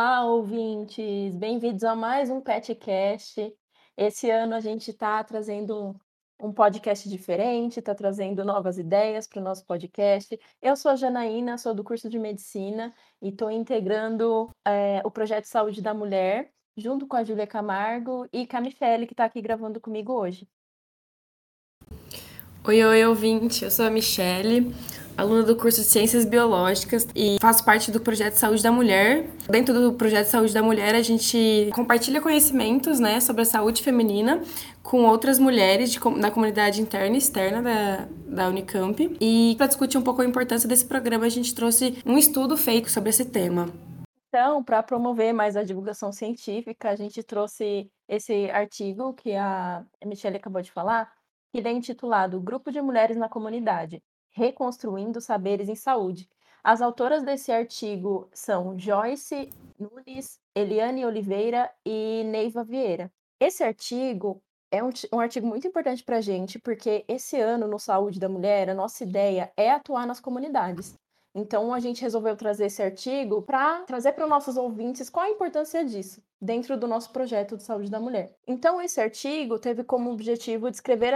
Olá, ouvintes! Bem-vindos a mais um PetCast. Esse ano a gente está trazendo um podcast diferente, está trazendo novas ideias para o nosso podcast. Eu sou a Janaína, sou do curso de Medicina e estou integrando é, o Projeto Saúde da Mulher, junto com a Júlia Camargo e Camifele, que está aqui gravando comigo hoje. Oi, oi, ouvinte! Eu sou a Michele aluna do curso de Ciências Biológicas e faço parte do projeto Saúde da Mulher. Dentro do projeto Saúde da Mulher, a gente compartilha conhecimentos né, sobre a saúde feminina com outras mulheres de, da comunidade interna e externa da, da Unicamp. E para discutir um pouco a importância desse programa, a gente trouxe um estudo feito sobre esse tema. Então, para promover mais a divulgação científica, a gente trouxe esse artigo que a Michelle acabou de falar, que é intitulado Grupo de Mulheres na Comunidade Reconstruindo Saberes em Saúde. As autoras desse artigo são Joyce Nunes, Eliane Oliveira e Neiva Vieira. Esse artigo é um, um artigo muito importante para a gente, porque esse ano, no Saúde da Mulher, a nossa ideia é atuar nas comunidades. Então, a gente resolveu trazer esse artigo para trazer para os nossos ouvintes qual a importância disso dentro do nosso projeto de saúde da mulher. Então, esse artigo teve como objetivo descrever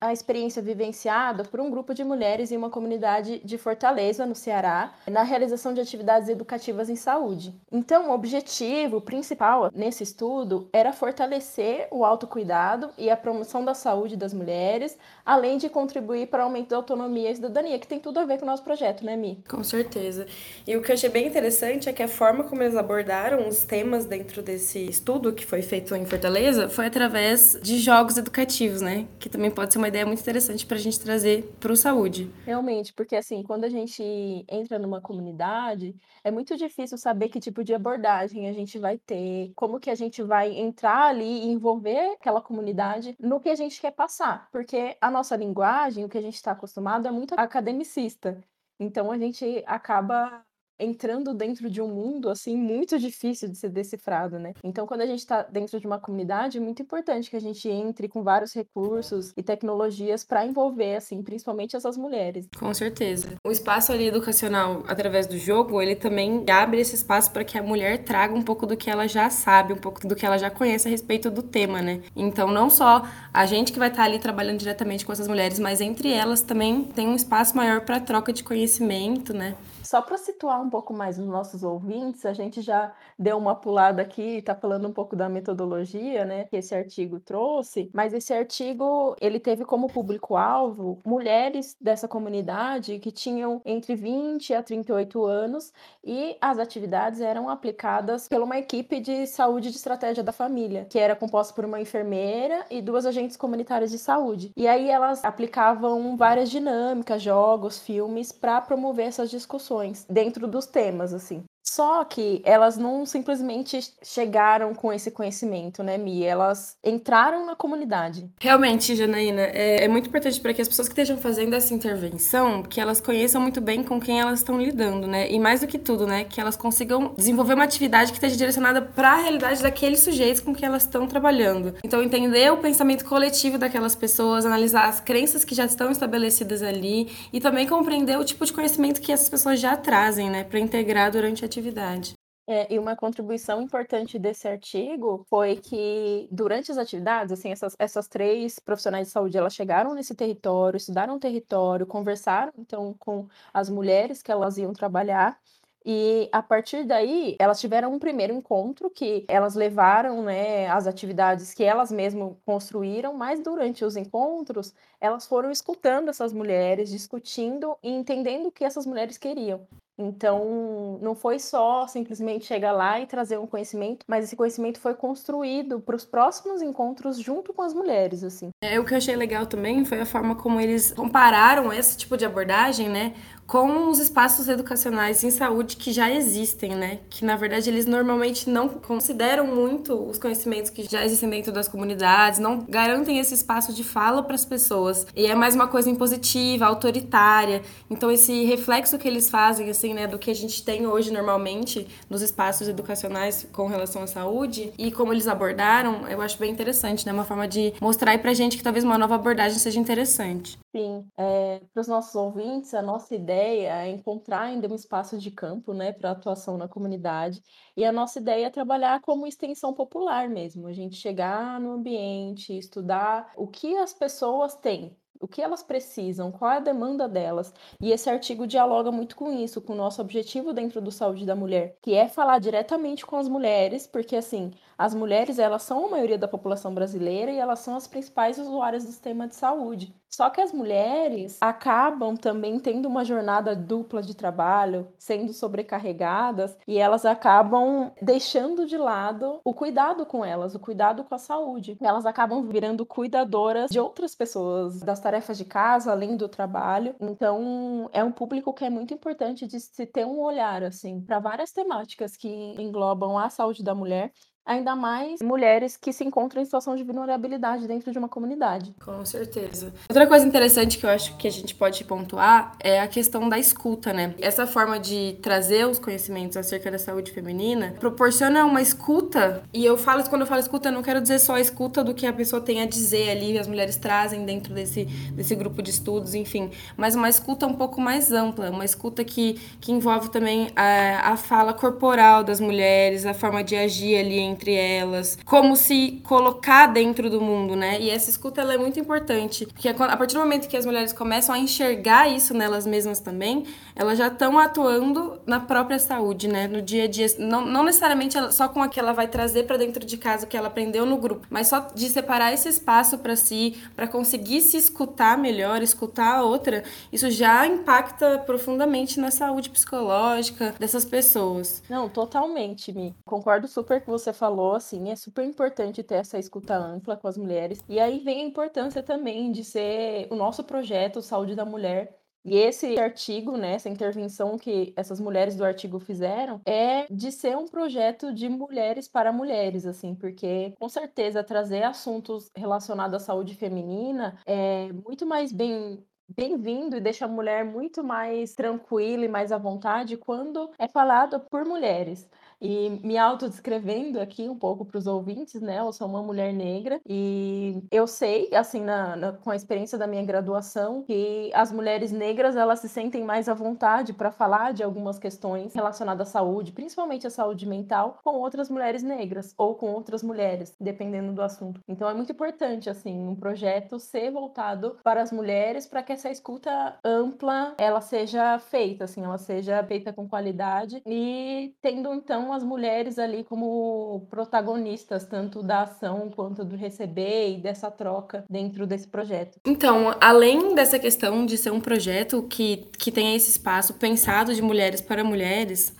a experiência vivenciada por um grupo de mulheres em uma comunidade de Fortaleza, no Ceará, na realização de atividades educativas em saúde. Então, o objetivo principal nesse estudo era fortalecer o autocuidado e a promoção da saúde das mulheres, além de contribuir para o aumento da autonomia e cidadania, que tem tudo a ver com o nosso projeto, né, Mi? Com certeza. E o que eu achei bem interessante é que a forma como eles abordaram os temas dentro desse estudo que foi feito em Fortaleza foi através de jogos educativos, né? Que também pode ser uma ideia muito interessante para a gente trazer para o saúde. Realmente, porque assim, quando a gente entra numa comunidade, é muito difícil saber que tipo de abordagem a gente vai ter, como que a gente vai entrar ali e envolver aquela comunidade no que a gente quer passar, porque a nossa linguagem, o que a gente está acostumado é muito academicista. Então a gente acaba entrando dentro de um mundo assim muito difícil de ser decifrado, né? Então, quando a gente está dentro de uma comunidade, é muito importante que a gente entre com vários recursos e tecnologias para envolver, assim, principalmente essas mulheres. Com certeza. O espaço ali educacional através do jogo, ele também abre esse espaço para que a mulher traga um pouco do que ela já sabe, um pouco do que ela já conhece a respeito do tema, né? Então, não só a gente que vai estar tá ali trabalhando diretamente com essas mulheres, mas entre elas também tem um espaço maior para troca de conhecimento, né? Só para situar um pouco mais os nossos ouvintes, a gente já deu uma pulada aqui, está falando um pouco da metodologia, né, que esse artigo trouxe, mas esse artigo, ele teve como público-alvo mulheres dessa comunidade que tinham entre 20 a 38 anos e as atividades eram aplicadas por uma equipe de saúde de estratégia da família, que era composta por uma enfermeira e duas agentes comunitárias de saúde. E aí elas aplicavam várias dinâmicas, jogos, filmes para promover essas discussões dentro dos temas, assim. Só que elas não simplesmente chegaram com esse conhecimento, né, Mi? Elas entraram na comunidade. Realmente, Janaína, é, é muito importante para que as pessoas que estejam fazendo essa intervenção, que elas conheçam muito bem com quem elas estão lidando, né? E mais do que tudo, né, que elas consigam desenvolver uma atividade que esteja direcionada para a realidade daqueles sujeitos com que elas estão trabalhando. Então, entender o pensamento coletivo daquelas pessoas, analisar as crenças que já estão estabelecidas ali e também compreender o tipo de conhecimento que essas pessoas já trazem, né, para integrar durante a atividade. É, e uma contribuição importante desse artigo foi que, durante as atividades, assim, essas, essas três profissionais de saúde, elas chegaram nesse território, estudaram o território, conversaram, então, com as mulheres que elas iam trabalhar, e a partir daí, elas tiveram um primeiro encontro que elas levaram, né, as atividades que elas mesmas construíram, mas durante os encontros, elas foram escutando essas mulheres, discutindo e entendendo o que essas mulheres queriam. Então, não foi só simplesmente chegar lá e trazer um conhecimento, mas esse conhecimento foi construído para os próximos encontros junto com as mulheres, assim. É, o que eu achei legal também foi a forma como eles compararam esse tipo de abordagem, né, com os espaços educacionais em saúde que já existem, né? Que na verdade eles normalmente não consideram muito os conhecimentos que já existem dentro das comunidades, não garantem esse espaço de fala para as pessoas. E é mais uma coisa impositiva, autoritária. Então esse reflexo que eles fazem assim, né, do que a gente tem hoje normalmente nos espaços educacionais com relação à saúde e como eles abordaram, eu acho bem interessante, né? Uma forma de mostrar aí pra gente que talvez uma nova abordagem seja interessante. Sim, é, para os nossos ouvintes, a nossa ideia é encontrar ainda um espaço de campo, né, para atuação na comunidade. E a nossa ideia é trabalhar como extensão popular mesmo, a gente chegar no ambiente, estudar o que as pessoas têm o que elas precisam, qual é a demanda delas. E esse artigo dialoga muito com isso, com o nosso objetivo dentro do Saúde da Mulher, que é falar diretamente com as mulheres, porque assim, as mulheres, elas são a maioria da população brasileira e elas são as principais usuárias do sistema de saúde. Só que as mulheres acabam também tendo uma jornada dupla de trabalho, sendo sobrecarregadas, e elas acabam deixando de lado o cuidado com elas, o cuidado com a saúde. Elas acabam virando cuidadoras de outras pessoas, das tarefas de casa, além do trabalho. Então, é um público que é muito importante de se ter um olhar assim para várias temáticas que englobam a saúde da mulher ainda mais mulheres que se encontram em situação de vulnerabilidade dentro de uma comunidade. Com certeza. Outra coisa interessante que eu acho que a gente pode pontuar é a questão da escuta, né? Essa forma de trazer os conhecimentos acerca da saúde feminina proporciona uma escuta, e eu falo quando eu falo escuta, eu não quero dizer só a escuta do que a pessoa tem a dizer ali, as mulheres trazem dentro desse, desse grupo de estudos, enfim, mas uma escuta um pouco mais ampla, uma escuta que, que envolve também a, a fala corporal das mulheres, a forma de agir ali entre elas, como se colocar dentro do mundo, né? E essa escuta ela é muito importante, porque a partir do momento que as mulheres começam a enxergar isso nelas mesmas também, elas já estão atuando na própria saúde, né? No dia a dia, não, não necessariamente só com a que ela vai trazer para dentro de casa o que ela aprendeu no grupo, mas só de separar esse espaço para si, para conseguir se escutar melhor, escutar a outra, isso já impacta profundamente na saúde psicológica dessas pessoas. Não, totalmente, Mi. Concordo super com você falou, assim, é super importante ter essa escuta ampla com as mulheres. E aí vem a importância também de ser o nosso projeto Saúde da Mulher e esse artigo, né, essa intervenção que essas mulheres do artigo fizeram, é de ser um projeto de mulheres para mulheres, assim, porque com certeza trazer assuntos relacionados à saúde feminina é muito mais bem bem-vindo e deixa a mulher muito mais tranquila e mais à vontade quando é falado por mulheres. E me autodescrevendo aqui um pouco para os ouvintes, né? Eu sou uma mulher negra e eu sei, assim, na, na, com a experiência da minha graduação, que as mulheres negras elas se sentem mais à vontade para falar de algumas questões relacionadas à saúde, principalmente à saúde mental, com outras mulheres negras ou com outras mulheres, dependendo do assunto. Então é muito importante, assim, um projeto ser voltado para as mulheres para que essa escuta ampla ela seja feita, assim, ela seja feita com qualidade e tendo então as mulheres ali como protagonistas, tanto da ação quanto do receber e dessa troca dentro desse projeto. Então, além dessa questão de ser um projeto que, que tenha esse espaço pensado de mulheres para mulheres,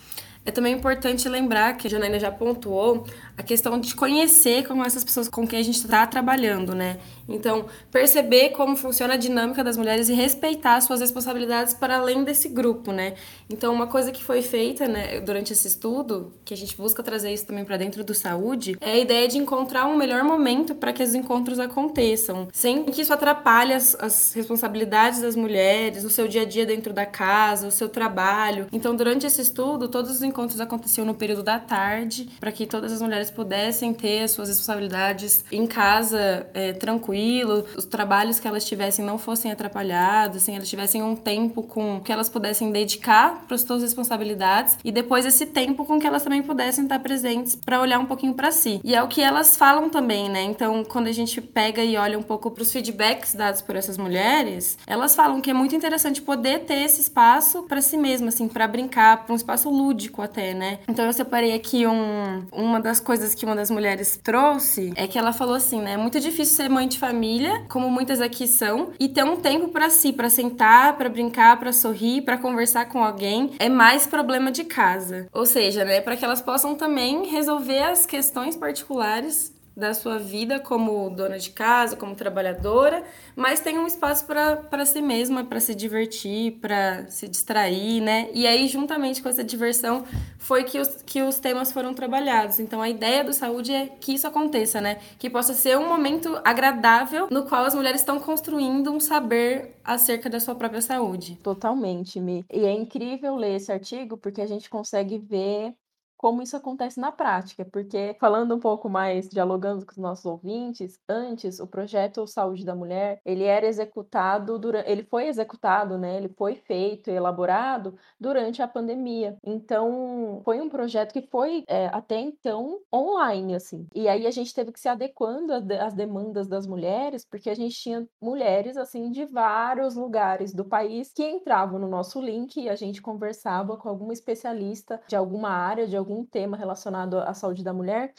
é também importante lembrar que a Janaína já pontuou a questão de conhecer como essas pessoas com quem a gente está trabalhando, né? Então, perceber como funciona a dinâmica das mulheres e respeitar suas responsabilidades para além desse grupo, né? Então, uma coisa que foi feita, né, durante esse estudo, que a gente busca trazer isso também para dentro do saúde, é a ideia de encontrar um melhor momento para que os encontros aconteçam, sem que isso atrapalhe as, as responsabilidades das mulheres, o seu dia a dia dentro da casa, o seu trabalho. Então, durante esse estudo, todos os encontros aconteciam no período da tarde, para que todas as mulheres pudessem ter as suas responsabilidades em casa é, tranquilo, os trabalhos que elas tivessem não fossem atrapalhados, assim, elas tivessem um tempo com que elas pudessem dedicar para as suas responsabilidades e depois esse tempo com que elas também pudessem estar presentes para olhar um pouquinho para si. E é o que elas falam também, né? Então, quando a gente pega e olha um pouco para os feedbacks dados por essas mulheres, elas falam que é muito interessante poder ter esse espaço para si mesma, assim, para brincar, para um espaço lúdico até, né? Então, eu separei aqui um, uma das coisas coisas que uma das mulheres trouxe é que ela falou assim, né? É muito difícil ser mãe de família, como muitas aqui são, e ter um tempo para si, para sentar, para brincar, para sorrir, para conversar com alguém, é mais problema de casa. Ou seja, né, para que elas possam também resolver as questões particulares da sua vida como dona de casa, como trabalhadora, mas tem um espaço para si mesma, para se divertir, para se distrair, né? E aí, juntamente com essa diversão, foi que os, que os temas foram trabalhados. Então, a ideia do saúde é que isso aconteça, né? Que possa ser um momento agradável no qual as mulheres estão construindo um saber acerca da sua própria saúde. Totalmente, Mi. E é incrível ler esse artigo porque a gente consegue ver como isso acontece na prática, porque falando um pouco mais, dialogando com os nossos ouvintes, antes o projeto Saúde da Mulher, ele era executado durante, ele foi executado, né? Ele foi feito elaborado durante a pandemia. Então, foi um projeto que foi é, até então online, assim. E aí a gente teve que se adequando às demandas das mulheres, porque a gente tinha mulheres assim de vários lugares do país que entravam no nosso link e a gente conversava com alguma especialista de alguma área, de algum tema relacionado à saúde da mulher.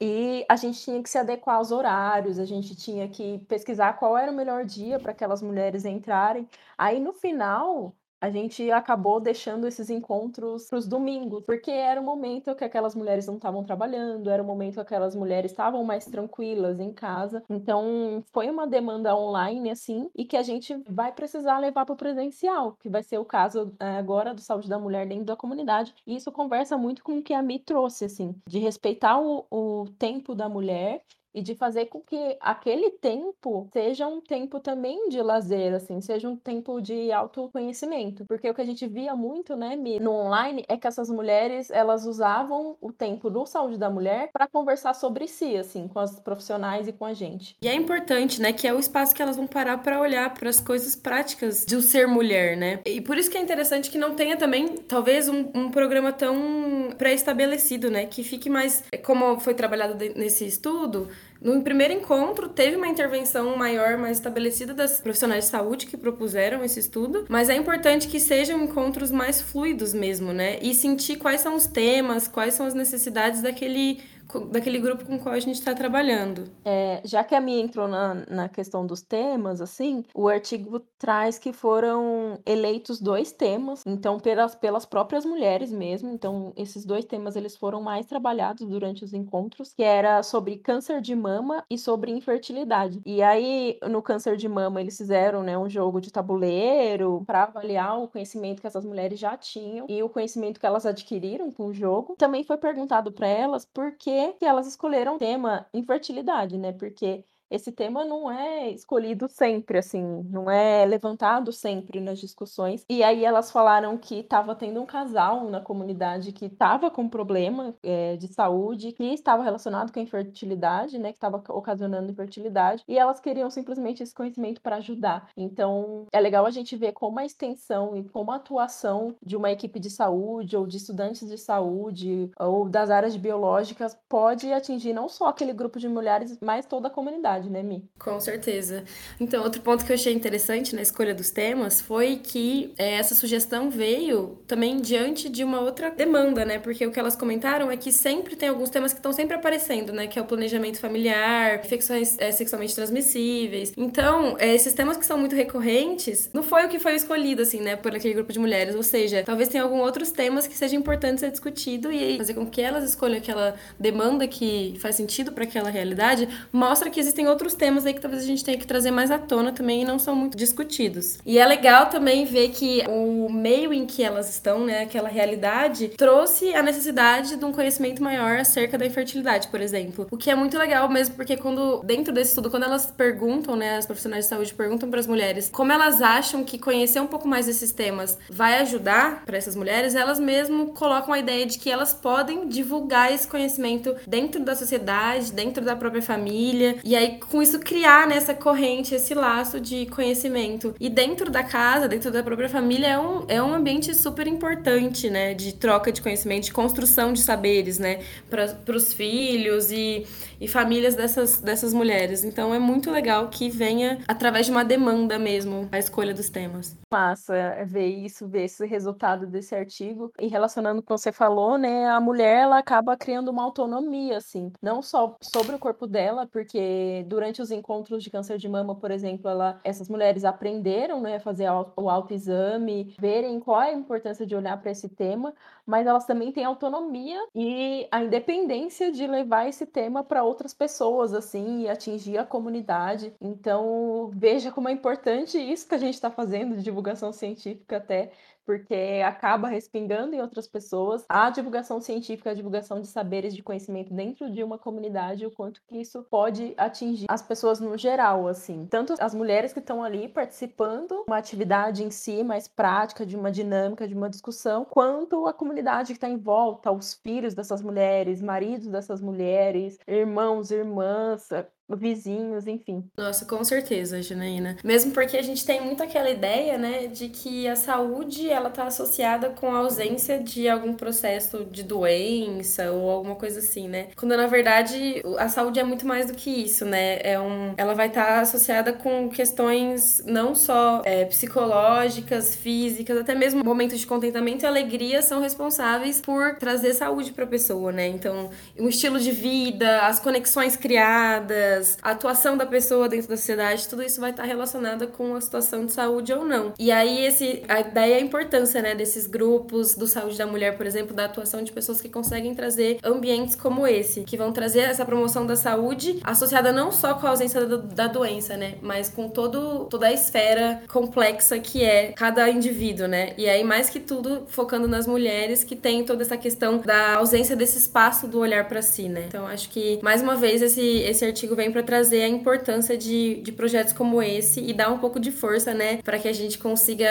E a gente tinha que se adequar aos horários, a gente tinha que pesquisar qual era o melhor dia para aquelas mulheres entrarem. Aí no final, a gente acabou deixando esses encontros para os domingos, porque era o momento que aquelas mulheres não estavam trabalhando, era o momento que aquelas mulheres estavam mais tranquilas em casa. Então, foi uma demanda online, assim, e que a gente vai precisar levar para o presencial, que vai ser o caso é, agora do Saúde da Mulher dentro da comunidade. E isso conversa muito com o que a Mi trouxe, assim, de respeitar o, o tempo da mulher e de fazer com que aquele tempo seja um tempo também de lazer, assim, seja um tempo de autoconhecimento. Porque o que a gente via muito, né, no online, é que essas mulheres, elas usavam o tempo do Saúde da Mulher para conversar sobre si, assim, com as profissionais e com a gente. E é importante, né, que é o espaço que elas vão parar para olhar para as coisas práticas de ser mulher, né? E por isso que é interessante que não tenha também, talvez, um, um programa tão pré-estabelecido, né, que fique mais, como foi trabalhado nesse estudo, no primeiro encontro, teve uma intervenção maior, mais estabelecida das profissionais de saúde que propuseram esse estudo, mas é importante que sejam encontros mais fluidos mesmo, né? E sentir quais são os temas, quais são as necessidades daquele daquele grupo com o qual a gente está trabalhando. É, já que a minha entrou na, na questão dos temas, assim, o artigo traz que foram eleitos dois temas, então pelas, pelas próprias mulheres mesmo, então esses dois temas eles foram mais trabalhados durante os encontros, que era sobre câncer de mama e sobre infertilidade. E aí, no câncer de mama, eles fizeram, né, um jogo de tabuleiro para avaliar o conhecimento que essas mulheres já tinham e o conhecimento que elas adquiriram com o jogo. Também foi perguntado para elas por que que elas escolheram o tema infertilidade, né? Porque esse tema não é escolhido sempre, assim, não é levantado sempre nas discussões. E aí elas falaram que estava tendo um casal na comunidade que estava com problema é, de saúde, que estava relacionado com a infertilidade, né, que estava ocasionando infertilidade, e elas queriam simplesmente esse conhecimento para ajudar. Então é legal a gente ver como a extensão e como a atuação de uma equipe de saúde ou de estudantes de saúde ou das áreas biológicas pode atingir não só aquele grupo de mulheres, mas toda a comunidade verdade, né, Mi? Com certeza. Então, outro ponto que eu achei interessante na escolha dos temas foi que é, essa sugestão veio também diante de uma outra demanda, né? Porque o que elas comentaram é que sempre tem alguns temas que estão sempre aparecendo, né? Que é o planejamento familiar, infecções é, sexualmente transmissíveis. Então, é, esses temas que são muito recorrentes, não foi o que foi escolhido, assim, né, por aquele grupo de mulheres. Ou seja, talvez tenha alguns outros temas que sejam importantes ser discutido e fazer com que elas escolham aquela demanda que faz sentido para aquela realidade, mostra que existem outros temas aí que talvez a gente tenha que trazer mais à tona também e não são muito discutidos. E é legal também ver que o meio em que elas estão, né, aquela realidade, trouxe a necessidade de um conhecimento maior acerca da infertilidade, por exemplo. O que é muito legal mesmo, porque quando, dentro desse estudo, quando elas perguntam, né, as profissionais de saúde perguntam para as mulheres como elas acham que conhecer um pouco mais desses temas vai ajudar para essas mulheres, elas mesmo colocam a ideia de que elas podem divulgar esse conhecimento dentro da sociedade, dentro da própria família, e aí com isso criar nessa né, corrente, esse laço de conhecimento. E dentro da casa, dentro da própria família, é um, é um ambiente super importante, né? De troca de conhecimento, de construção de saberes, né? Para os filhos e, e famílias dessas, dessas mulheres. Então é muito legal que venha através de uma demanda mesmo a escolha dos temas. Massa é, ver isso, ver esse resultado desse artigo. E relacionando com o que você falou, né? A mulher ela acaba criando uma autonomia, assim, não só sobre o corpo dela, porque durante os encontros de câncer de mama, por exemplo, ela, essas mulheres aprenderam né, a fazer o autoexame, verem qual é a importância de olhar para esse tema, mas elas também têm autonomia e a independência de levar esse tema para outras pessoas, assim, e atingir a comunidade. Então, veja como é importante isso que a gente está fazendo, de divulgação científica até porque acaba respingando em outras pessoas a divulgação científica, a divulgação de saberes, de conhecimento dentro de uma comunidade, o quanto que isso pode atingir as pessoas no geral, assim. Tanto as mulheres que estão ali participando, uma atividade em si mais prática, de uma dinâmica, de uma discussão, quanto a comunidade que está em volta, os filhos dessas mulheres, maridos dessas mulheres, irmãos, irmãs, vizinhos, enfim. Nossa, com certeza, Janaína. Mesmo porque a gente tem muito aquela ideia, né, de que a saúde ela tá associada com a ausência de algum processo de doença ou alguma coisa assim, né? Quando na verdade a saúde é muito mais do que isso, né? É um, ela vai estar tá associada com questões não só é, psicológicas, físicas, até mesmo momentos de contentamento e alegria são responsáveis por trazer saúde para a pessoa, né? Então, um estilo de vida, as conexões criadas a atuação da pessoa dentro da sociedade, tudo isso vai estar relacionado com a situação de saúde ou não. E aí esse daí a importância, né, desses grupos do saúde da mulher, por exemplo, da atuação de pessoas que conseguem trazer ambientes como esse, que vão trazer essa promoção da saúde associada não só com a ausência da, da doença, né, mas com todo toda a esfera complexa que é cada indivíduo, né? E aí mais que tudo focando nas mulheres que tem toda essa questão da ausência desse espaço do olhar para si, né? Então acho que mais uma vez esse esse artigo vem para trazer a importância de, de projetos como esse e dar um pouco de força, né, para que a gente consiga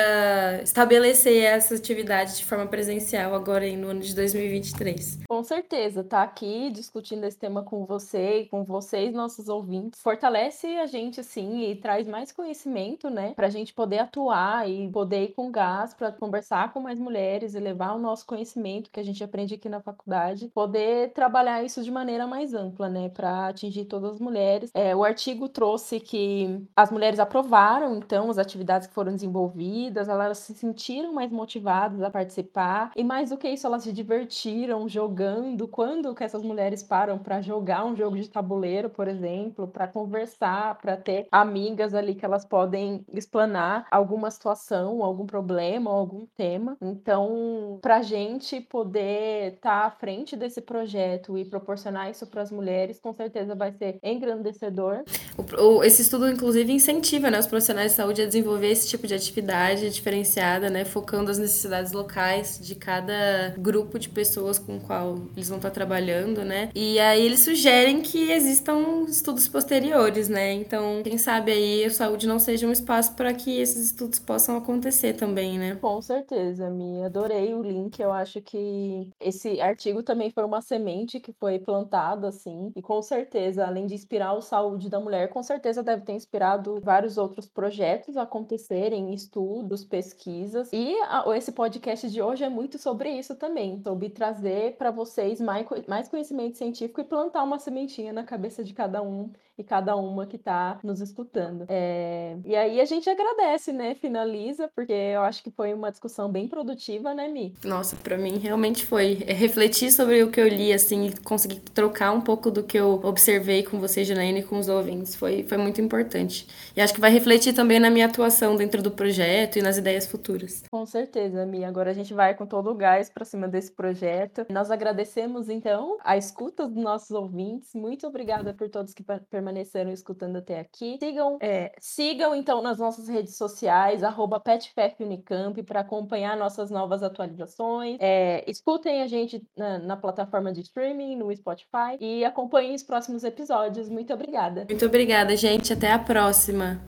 estabelecer essa atividade de forma presencial agora no ano de 2023. Com certeza, tá aqui discutindo esse tema com você e com vocês, nossos ouvintes, fortalece a gente assim e traz mais conhecimento, né, para a gente poder atuar e poder ir com gás para conversar com mais mulheres e levar o nosso conhecimento que a gente aprende aqui na faculdade, poder trabalhar isso de maneira mais ampla, né, para atingir todas as mulheres mulheres. É, o artigo trouxe que as mulheres aprovaram, então, as atividades que foram desenvolvidas, elas se sentiram mais motivadas a participar, e mais do que isso, elas se divertiram jogando. Quando que essas mulheres param para jogar um jogo de tabuleiro, por exemplo, para conversar, para ter amigas ali que elas podem explanar alguma situação, algum problema, algum tema. Então, para a gente poder estar tá à frente desse projeto e proporcionar isso para as mulheres, com certeza vai ser em engrandecedor. O, o, esse estudo, inclusive, incentiva né, os profissionais de saúde a desenvolver esse tipo de atividade diferenciada, né, focando as necessidades locais de cada grupo de pessoas com o qual eles vão estar trabalhando, né? E aí eles sugerem que existam estudos posteriores, né? Então, quem sabe aí a saúde não seja um espaço para que esses estudos possam acontecer também, né? Com certeza, Mi. Adorei o link. Eu acho que esse artigo também foi uma semente que foi plantada, assim, e com certeza, além de inspirar o Saúde da Mulher, com certeza deve ter inspirado vários outros projetos acontecerem, estudos, pesquisas. E a, esse podcast de hoje é muito sobre isso também, sobre trazer para vocês mais, mais conhecimento científico e plantar uma sementinha na cabeça de cada um e cada uma que está nos escutando. É... E aí a gente agradece, né? Finaliza, porque eu acho que foi uma discussão bem produtiva, né, Mi? Nossa, para mim realmente foi. É refletir sobre o que eu li, assim, e conseguir trocar um pouco do que eu observei com você, Janaína, e com os ouvintes. Foi, foi muito importante. E acho que vai refletir também na minha atuação dentro do projeto e nas ideias futuras. Com certeza, Mi. Agora a gente vai com todo o gás para cima desse projeto. Nós agradecemos, então, a escuta dos nossos ouvintes. Muito obrigada por todos que permaneceram escutando até aqui. Sigam, é, sigam então nas nossas redes sociais, arroba PetFefUnicamp, para acompanhar nossas novas atualizações. É, escutem a gente na, na, plataforma de streaming, no Spotify, e acompanhem os próximos episódios. Muito obrigada. Muito obrigada, gente. Até a próxima.